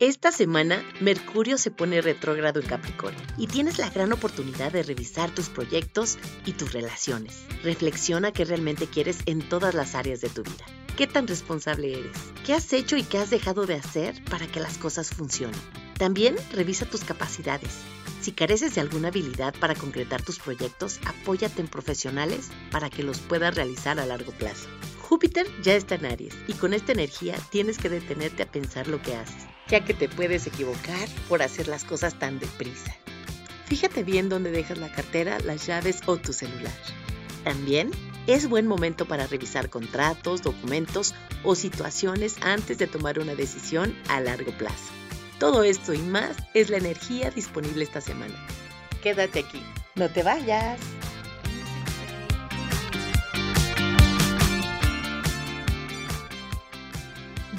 Esta semana, Mercurio se pone retrógrado en Capricornio y tienes la gran oportunidad de revisar tus proyectos y tus relaciones. Reflexiona qué realmente quieres en todas las áreas de tu vida. ¿Qué tan responsable eres? ¿Qué has hecho y qué has dejado de hacer para que las cosas funcionen? También revisa tus capacidades. Si careces de alguna habilidad para concretar tus proyectos, apóyate en profesionales para que los puedas realizar a largo plazo. Júpiter ya está en Aries y con esta energía tienes que detenerte a pensar lo que haces, ya que te puedes equivocar por hacer las cosas tan deprisa. Fíjate bien dónde dejas la cartera, las llaves o tu celular. También es buen momento para revisar contratos, documentos o situaciones antes de tomar una decisión a largo plazo. Todo esto y más es la energía disponible esta semana. Quédate aquí, no te vayas.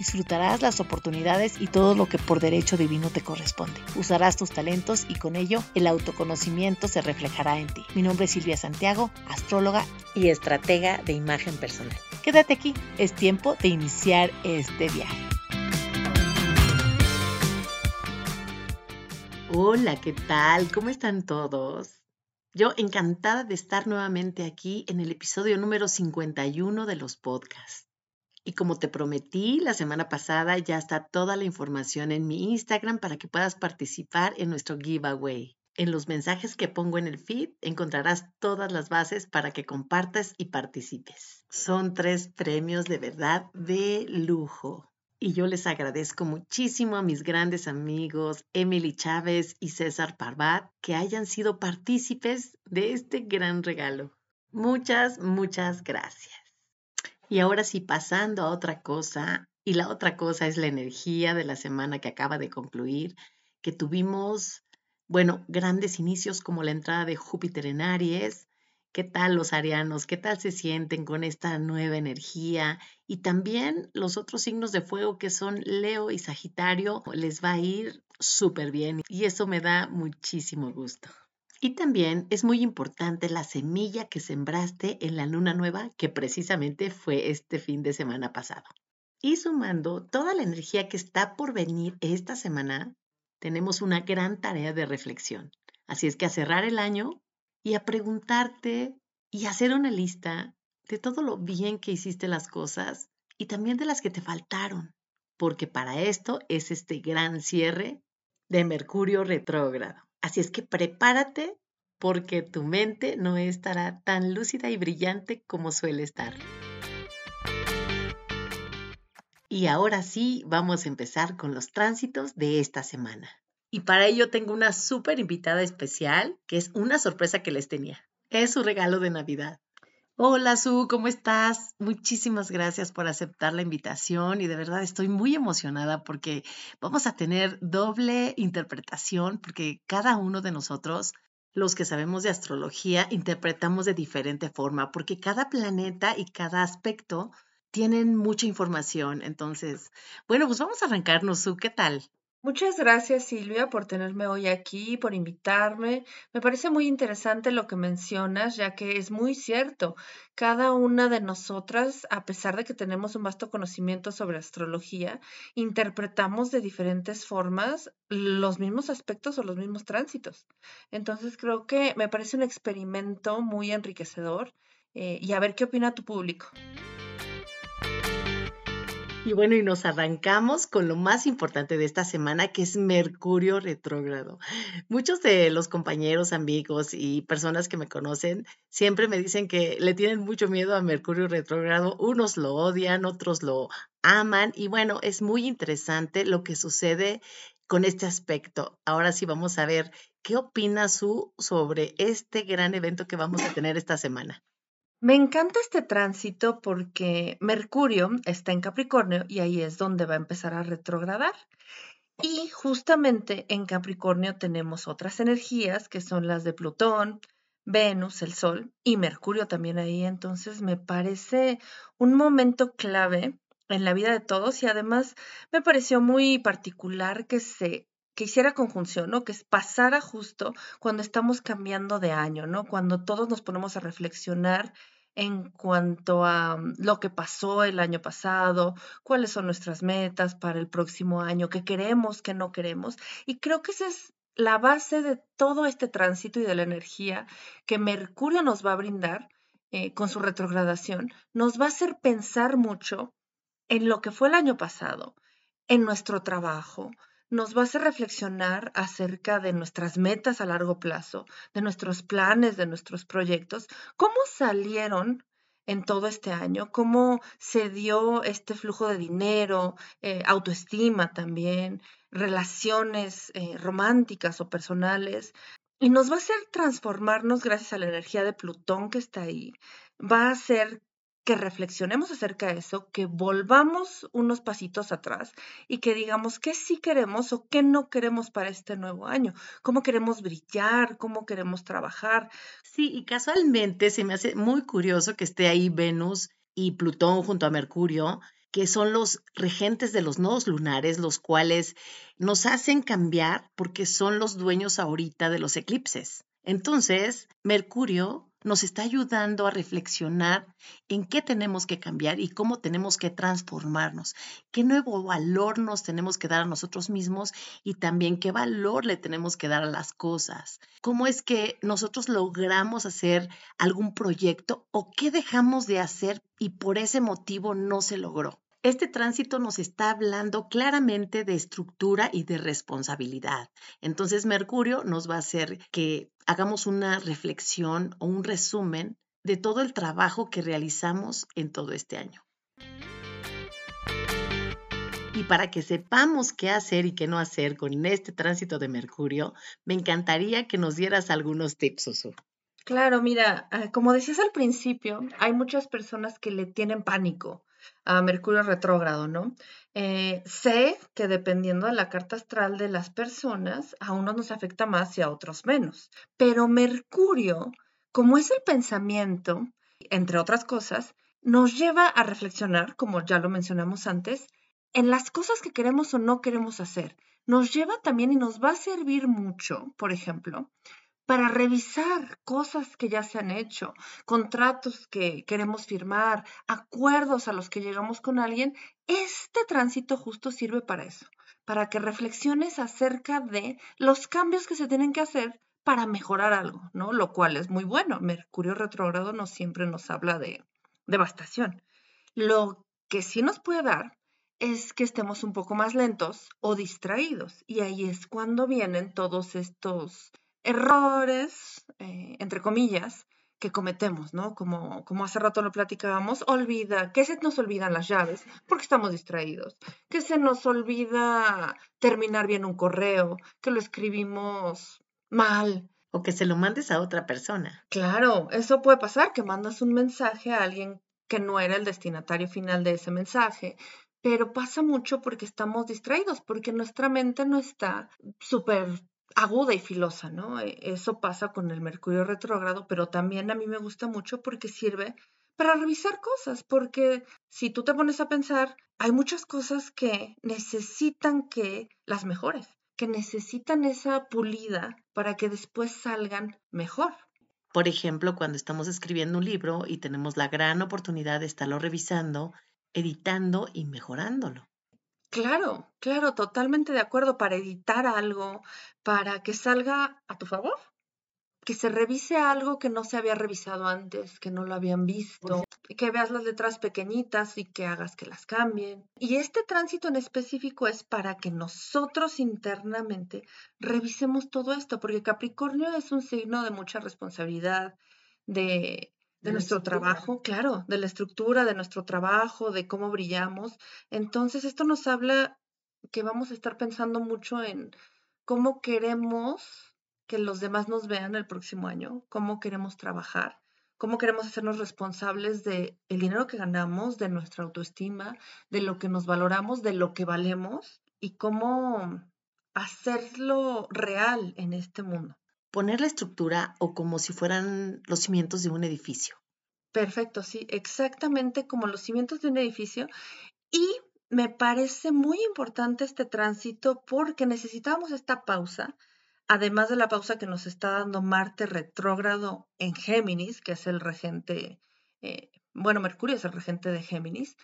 Disfrutarás las oportunidades y todo lo que por derecho divino te corresponde. Usarás tus talentos y con ello el autoconocimiento se reflejará en ti. Mi nombre es Silvia Santiago, astróloga y estratega de imagen personal. Quédate aquí, es tiempo de iniciar este viaje. Hola, ¿qué tal? ¿Cómo están todos? Yo encantada de estar nuevamente aquí en el episodio número 51 de los podcasts. Y como te prometí la semana pasada, ya está toda la información en mi Instagram para que puedas participar en nuestro giveaway. En los mensajes que pongo en el feed encontrarás todas las bases para que compartas y participes. Son tres premios de verdad de lujo. Y yo les agradezco muchísimo a mis grandes amigos Emily Chávez y César Parvat que hayan sido partícipes de este gran regalo. Muchas, muchas gracias. Y ahora sí, pasando a otra cosa, y la otra cosa es la energía de la semana que acaba de concluir, que tuvimos, bueno, grandes inicios como la entrada de Júpiter en Aries. ¿Qué tal los arianos? ¿Qué tal se sienten con esta nueva energía? Y también los otros signos de fuego que son Leo y Sagitario, les va a ir súper bien y eso me da muchísimo gusto. Y también es muy importante la semilla que sembraste en la luna nueva, que precisamente fue este fin de semana pasado. Y sumando toda la energía que está por venir esta semana, tenemos una gran tarea de reflexión. Así es que a cerrar el año y a preguntarte y hacer una lista de todo lo bien que hiciste las cosas y también de las que te faltaron, porque para esto es este gran cierre de Mercurio retrógrado. Así es que prepárate porque tu mente no estará tan lúcida y brillante como suele estar. Y ahora sí, vamos a empezar con los tránsitos de esta semana. Y para ello tengo una súper invitada especial, que es una sorpresa que les tenía. Es su regalo de Navidad. Hola Su, ¿cómo estás? Muchísimas gracias por aceptar la invitación y de verdad estoy muy emocionada porque vamos a tener doble interpretación porque cada uno de nosotros, los que sabemos de astrología, interpretamos de diferente forma porque cada planeta y cada aspecto tienen mucha información. Entonces, bueno, pues vamos a arrancarnos, Su, ¿qué tal? Muchas gracias Silvia por tenerme hoy aquí, por invitarme. Me parece muy interesante lo que mencionas, ya que es muy cierto. Cada una de nosotras, a pesar de que tenemos un vasto conocimiento sobre astrología, interpretamos de diferentes formas los mismos aspectos o los mismos tránsitos. Entonces creo que me parece un experimento muy enriquecedor eh, y a ver qué opina tu público. Y bueno, y nos arrancamos con lo más importante de esta semana, que es Mercurio retrógrado. Muchos de los compañeros, amigos y personas que me conocen siempre me dicen que le tienen mucho miedo a Mercurio retrógrado. Unos lo odian, otros lo aman. Y bueno, es muy interesante lo que sucede con este aspecto. Ahora sí vamos a ver qué opina Su sobre este gran evento que vamos a tener esta semana. Me encanta este tránsito porque Mercurio está en Capricornio y ahí es donde va a empezar a retrogradar. Y justamente en Capricornio tenemos otras energías que son las de Plutón, Venus, el Sol y Mercurio también ahí. Entonces me parece un momento clave en la vida de todos y además me pareció muy particular que se que hiciera conjunción, ¿no? Que pasara justo cuando estamos cambiando de año, ¿no? Cuando todos nos ponemos a reflexionar en cuanto a mm, lo que pasó el año pasado, cuáles son nuestras metas para el próximo año, qué queremos, qué no queremos. Y creo que esa es la base de todo este tránsito y de la energía que Mercurio nos va a brindar eh, con su retrogradación, nos va a hacer pensar mucho en lo que fue el año pasado, en nuestro trabajo, nos va a hacer reflexionar acerca de nuestras metas a largo plazo, de nuestros planes, de nuestros proyectos, cómo salieron en todo este año, cómo se dio este flujo de dinero, eh, autoestima también, relaciones eh, románticas o personales. Y nos va a hacer transformarnos gracias a la energía de Plutón que está ahí. Va a hacer que reflexionemos acerca de eso, que volvamos unos pasitos atrás y que digamos qué sí queremos o qué no queremos para este nuevo año, cómo queremos brillar, cómo queremos trabajar. Sí, y casualmente se me hace muy curioso que esté ahí Venus y Plutón junto a Mercurio, que son los regentes de los nodos lunares, los cuales nos hacen cambiar porque son los dueños ahorita de los eclipses. Entonces, Mercurio nos está ayudando a reflexionar en qué tenemos que cambiar y cómo tenemos que transformarnos, qué nuevo valor nos tenemos que dar a nosotros mismos y también qué valor le tenemos que dar a las cosas, cómo es que nosotros logramos hacer algún proyecto o qué dejamos de hacer y por ese motivo no se logró. Este tránsito nos está hablando claramente de estructura y de responsabilidad. Entonces, Mercurio nos va a hacer que hagamos una reflexión o un resumen de todo el trabajo que realizamos en todo este año. Y para que sepamos qué hacer y qué no hacer con este tránsito de Mercurio, me encantaría que nos dieras algunos tips, Susu. Claro, mira, ah, como decías al principio, hay muchas personas que le tienen pánico a Mercurio retrógrado, ¿no? Eh, sé que dependiendo de la carta astral de las personas, a unos nos afecta más y a otros menos. Pero Mercurio, como es el pensamiento, entre otras cosas, nos lleva a reflexionar, como ya lo mencionamos antes, en las cosas que queremos o no queremos hacer. Nos lleva también y nos va a servir mucho, por ejemplo, para revisar cosas que ya se han hecho, contratos que queremos firmar, acuerdos a los que llegamos con alguien, este tránsito justo sirve para eso, para que reflexiones acerca de los cambios que se tienen que hacer para mejorar algo, ¿no? Lo cual es muy bueno. Mercurio retrógrado no siempre nos habla de devastación. Lo que sí nos puede dar es que estemos un poco más lentos o distraídos. Y ahí es cuando vienen todos estos errores, eh, entre comillas, que cometemos, ¿no? Como, como hace rato lo platicábamos, olvida, que se nos olvidan las llaves porque estamos distraídos, que se nos olvida terminar bien un correo, que lo escribimos mal. O que se lo mandes a otra persona. Claro, eso puede pasar, que mandas un mensaje a alguien que no era el destinatario final de ese mensaje, pero pasa mucho porque estamos distraídos, porque nuestra mente no está súper aguda y filosa, ¿no? E, eso pasa con el Mercurio retrógrado, pero también a mí me gusta mucho porque sirve para revisar cosas, porque si tú te pones a pensar, hay muchas cosas que necesitan que las mejores, que necesitan esa pulida para que después salgan mejor. Por ejemplo, cuando estamos escribiendo un libro y tenemos la gran oportunidad de estarlo revisando, editando y mejorándolo. Claro, claro, totalmente de acuerdo para editar algo, para que salga a tu favor, que se revise algo que no se había revisado antes, que no lo habían visto, que veas las letras pequeñitas y que hagas que las cambien. Y este tránsito en específico es para que nosotros internamente revisemos todo esto, porque Capricornio es un signo de mucha responsabilidad, de de nuestro trabajo, claro, de la estructura de nuestro trabajo, de cómo brillamos. Entonces, esto nos habla que vamos a estar pensando mucho en cómo queremos que los demás nos vean el próximo año, cómo queremos trabajar, cómo queremos hacernos responsables de el dinero que ganamos, de nuestra autoestima, de lo que nos valoramos, de lo que valemos y cómo hacerlo real en este mundo. Poner la estructura o como si fueran los cimientos de un edificio. Perfecto, sí, exactamente como los cimientos de un edificio. Y me parece muy importante este tránsito porque necesitamos esta pausa, además de la pausa que nos está dando Marte retrógrado en Géminis, que es el regente, eh, bueno, Mercurio es el regente de Géminis.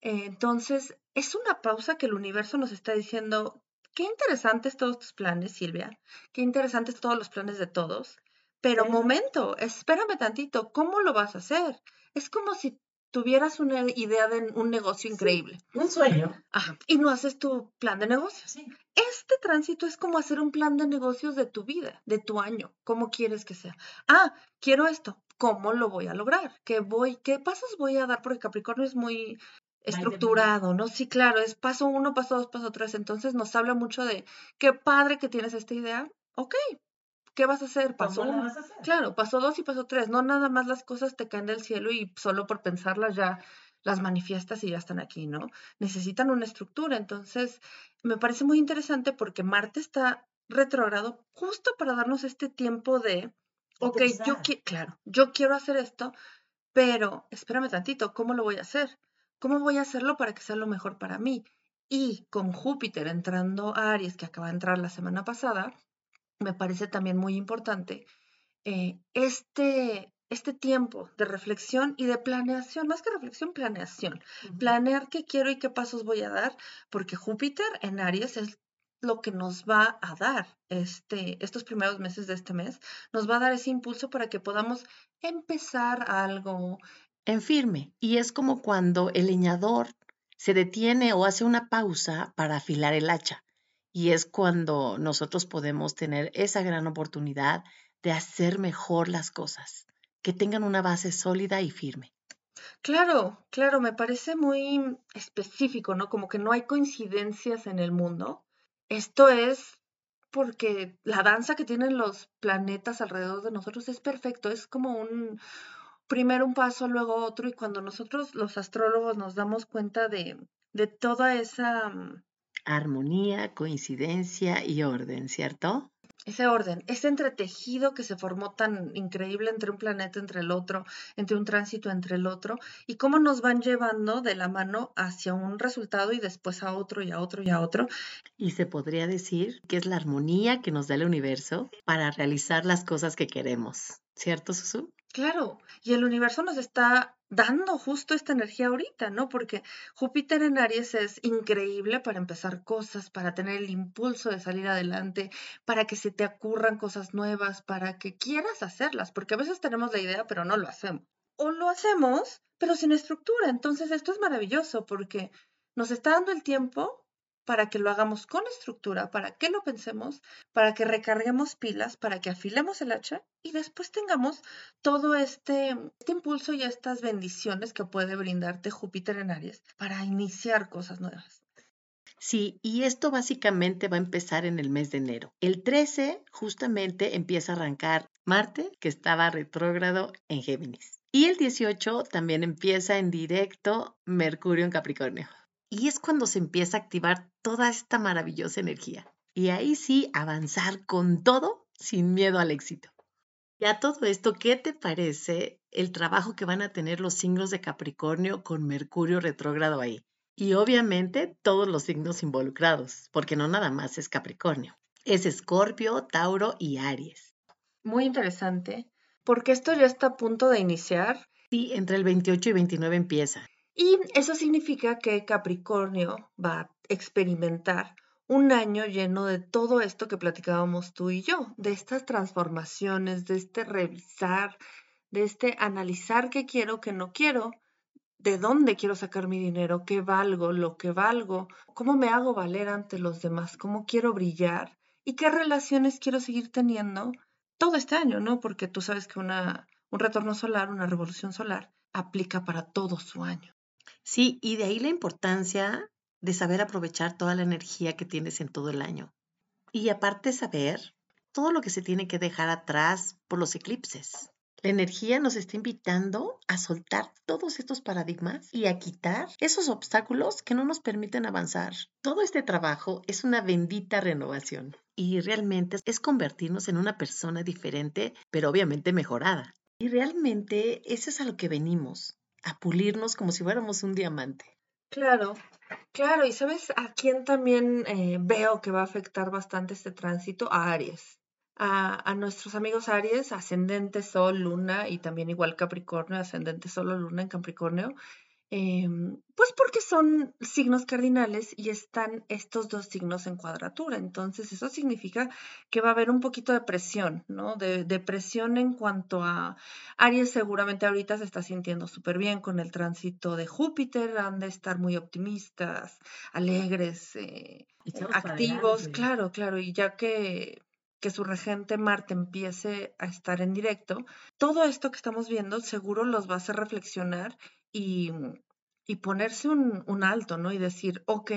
Entonces, es una pausa que el universo nos está diciendo, qué interesantes todos tus planes, Silvia, qué interesantes todos los planes de todos, pero momento, espérame tantito, ¿cómo lo vas a hacer? Es como si tuvieras una idea de un negocio increíble. un sueño. Ajá, y no haces tu plan de negocios. Sí. Este tránsito es como hacer un plan de negocios de tu vida, de tu año, cómo quieres que sea. Ah, quiero esto, ¿cómo lo voy a lograr? ¿Qué voy, qué pasos voy a dar? Porque Capricornio es muy estructurado, ¿no? Sí, claro, es paso uno, paso dos, paso tres. Entonces nos habla mucho de qué padre que tienes esta idea. Ok, ¿qué vas a hacer? Paso uno. Claro, paso dos y paso tres. No nada más las cosas te caen del cielo y solo por pensarlas ya las manifiestas y ya están aquí, ¿no? Necesitan una estructura. Entonces, me parece muy interesante porque Marte está retrógrado justo para darnos este tiempo de, ok, yo quiero, claro, yo quiero hacer esto, pero espérame tantito, ¿cómo lo voy a hacer? ¿Cómo voy a hacerlo para que sea lo mejor para mí? Y con Júpiter entrando a Aries, que acaba de entrar la semana pasada, me parece también muy importante eh, este, este tiempo de reflexión y de planeación, más que reflexión, planeación. Planear qué quiero y qué pasos voy a dar, porque Júpiter en Aries es lo que nos va a dar este, estos primeros meses de este mes, nos va a dar ese impulso para que podamos empezar algo, en firme. Y es como cuando el leñador se detiene o hace una pausa para afilar el hacha. Y es cuando nosotros podemos tener esa gran oportunidad de hacer mejor las cosas, que tengan una base sólida y firme. Claro, claro, me parece muy específico, ¿no? Como que no hay coincidencias en el mundo. Esto es porque la danza que tienen los planetas alrededor de nosotros es perfecto, es como un, primero un paso, luego otro, y cuando nosotros los astrólogos nos damos cuenta de, de toda esa... Mm, Armonía, coincidencia y orden, ¿cierto? Ese orden, ese entretejido que se formó tan increíble entre un planeta, entre el otro, entre un tránsito, entre el otro, y cómo nos van llevando de la mano hacia un resultado y después a otro y a otro y a otro. Y se podría decir que es la armonía que nos da el universo para realizar las cosas que queremos, ¿cierto, Susu? Claro, y el universo nos está dando justo esta energía ahorita, ¿no? Porque Júpiter en Aries es increíble para empezar cosas, para tener el impulso de salir adelante, para que se te ocurran cosas nuevas, para que quieras hacerlas, porque a veces tenemos la idea, pero no lo hacemos. O lo hacemos, pero sin estructura. Entonces esto es maravilloso porque nos está dando el tiempo para que lo hagamos con estructura, para que lo pensemos, para que recarguemos pilas, para que afilemos el hacha y después tengamos todo este, este, impulso y estas bendiciones que puede brindarte Júpiter en Aries para iniciar cosas nuevas. Sí, y esto básicamente va a empezar en el mes de enero. El 13 justamente empieza a arrancar Marte, que estaba retrógrado en Géminis. Y el 18 también empieza en directo Mercurio en Capricornio. Y es cuando se empieza a activar toda esta maravillosa energía. Y ahí sí, avanzar con todo sin miedo al éxito. Y a todo esto, ¿qué te parece el trabajo que van a tener los signos de Capricornio con Mercurio retrógrado ahí? Y obviamente todos los signos involucrados, porque no nada más es Capricornio. Es Escorpio, Tauro y Aries. Muy interesante, porque esto ya está a punto de iniciar. Sí, entre el 28 y 29 empieza. Y eso significa que Capricornio va a experimentar un año lleno de todo esto que platicábamos tú y yo, de estas transformaciones, de este revisar, de este analizar qué quiero, qué no quiero, de dónde quiero sacar mi dinero, qué valgo, lo que valgo, cómo me hago valer ante los demás, cómo quiero brillar y qué relaciones quiero seguir teniendo todo este año, ¿no? Porque tú sabes que una, un retorno solar, una revolución solar, aplica para todo su año. Sí, y de ahí la importancia de saber aprovechar toda la energía que tienes en todo el año. Y aparte saber todo lo que se tiene que dejar atrás por los eclipses. La energía nos está invitando a soltar todos estos paradigmas y a quitar esos obstáculos que no nos permiten avanzar. Todo este trabajo es una bendita renovación y realmente es convertirnos en una persona diferente, pero obviamente mejorada. Y realmente eso es a lo que venimos, a pulirnos como si fuéramos un diamante. Claro, claro. Y sabes a quién también eh, veo que va a afectar bastante este tránsito? A Aries a, nuestros amigos Aries, ascendente Sol, Luna y también igual Capricornio, ascendente Sol Luna en Capricornio, em, pues porque son signos cardinales y están estos dos signos en cuadratura. Entonces eso significa que va a haber un poquito de presión, ¿no? De, presión en cuanto a Aries seguramente ahorita se está sintiendo súper bien con el tránsito de Júpiter, han de estar muy optimistas, alegres, eh, activos, claro, claro, y ya que que su regente Marte empiece a estar en directo, todo esto que estamos viendo seguro los va a hacer reflexionar y, ponerse un, un, alto, ¿no? Y decir, ok,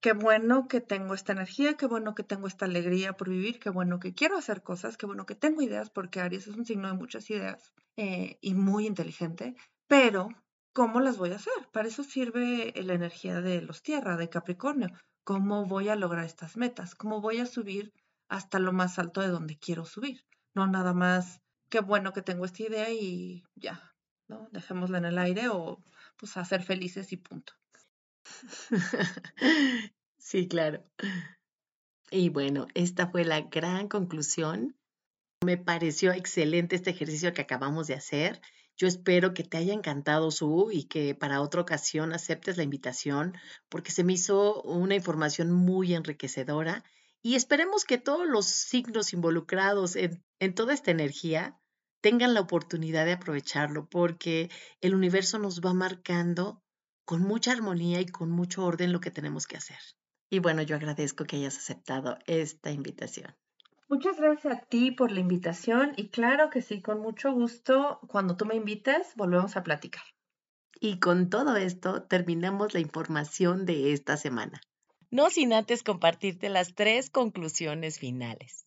qué bueno que tengo esta energía, qué bueno que tengo esta alegría por vivir, qué bueno que quiero hacer cosas, qué bueno que tengo ideas, porque Aries es un signo de muchas ideas eh, y muy inteligente, pero ¿cómo las voy a hacer? Para eso sirve la energía de los tierra, de Capricornio. ¿Cómo voy a lograr estas metas? ¿Cómo voy a subir hasta lo más alto de donde quiero subir. No nada más, qué bueno que tengo esta idea y ya, ¿no? Dejémosla en el aire o pues hacer felices y punto. Sí, claro. Y bueno, esta fue la gran conclusión. Me pareció excelente este ejercicio que acabamos de hacer. Yo espero que te haya encantado su y que para otra ocasión aceptes la invitación porque se me hizo una información muy enriquecedora y esperemos que todos los signos involucrados en, toda esta energía tengan la oportunidad de aprovecharlo, porque el universo nos va marcando con mucha armonía y con mucho orden lo que tenemos que hacer. Y bueno, yo agradezco que hayas aceptado esta invitación. Muchas gracias a ti por la invitación y claro que sí, con mucho gusto, cuando tú me invites, volvemos a platicar. Y con todo esto terminamos la información de esta semana no sin antes compartirte las tres conclusiones finales.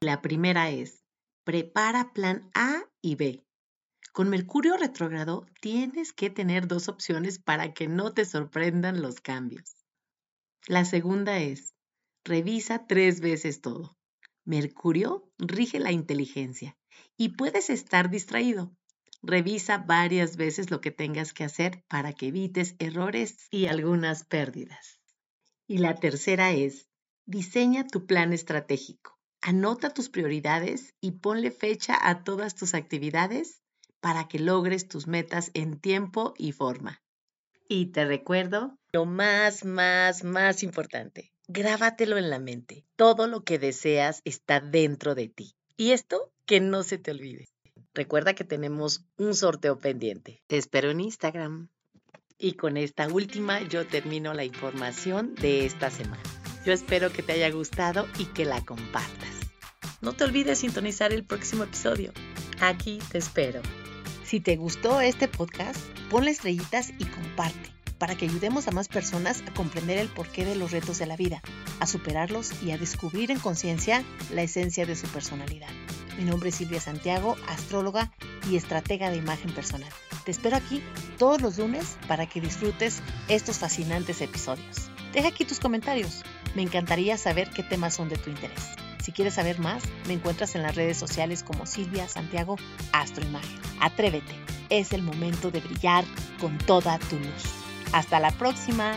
La primera es, prepara plan A y B. Con Mercurio retrógrado tienes que tener dos opciones para que no te sorprendan los cambios. La segunda es, revisa tres veces todo. Mercurio rige la inteligencia y puedes estar distraído. Revisa varias veces lo que tengas que hacer para que evites errores y algunas pérdidas. Y la tercera es, diseña tu plan estratégico. Anota tus prioridades y ponle fecha a todas tus actividades para que logres tus metas en tiempo y forma. Y te recuerdo lo más, más, más importante. Grábatelo en la mente. Todo lo que deseas está dentro de ti. Y esto que no se te olvide. Recuerda que tenemos un sorteo pendiente. Te espero en Instagram. Y con esta última yo termino la información de esta semana. Yo espero que te haya gustado y que la compartas. No te olvides sintonizar el próximo episodio. Aquí te espero. Si te gustó este podcast, ponle estrellitas y comparte para que ayudemos a más personas a comprender el porqué de los retos de la vida, a superarlos y a descubrir en conciencia la esencia de su personalidad. Mi nombre es Silvia Santiago, astróloga y estratega de imagen personal. Te espero aquí todos los lunes para que disfrutes estos fascinantes episodios. Deja aquí tus comentarios. Me encantaría saber qué temas son de tu interés. Si quieres saber más, me encuentras en las redes sociales como Silvia Santiago Astroimagen. Atrévete, es el momento de brillar con toda tu luz. Hasta la próxima.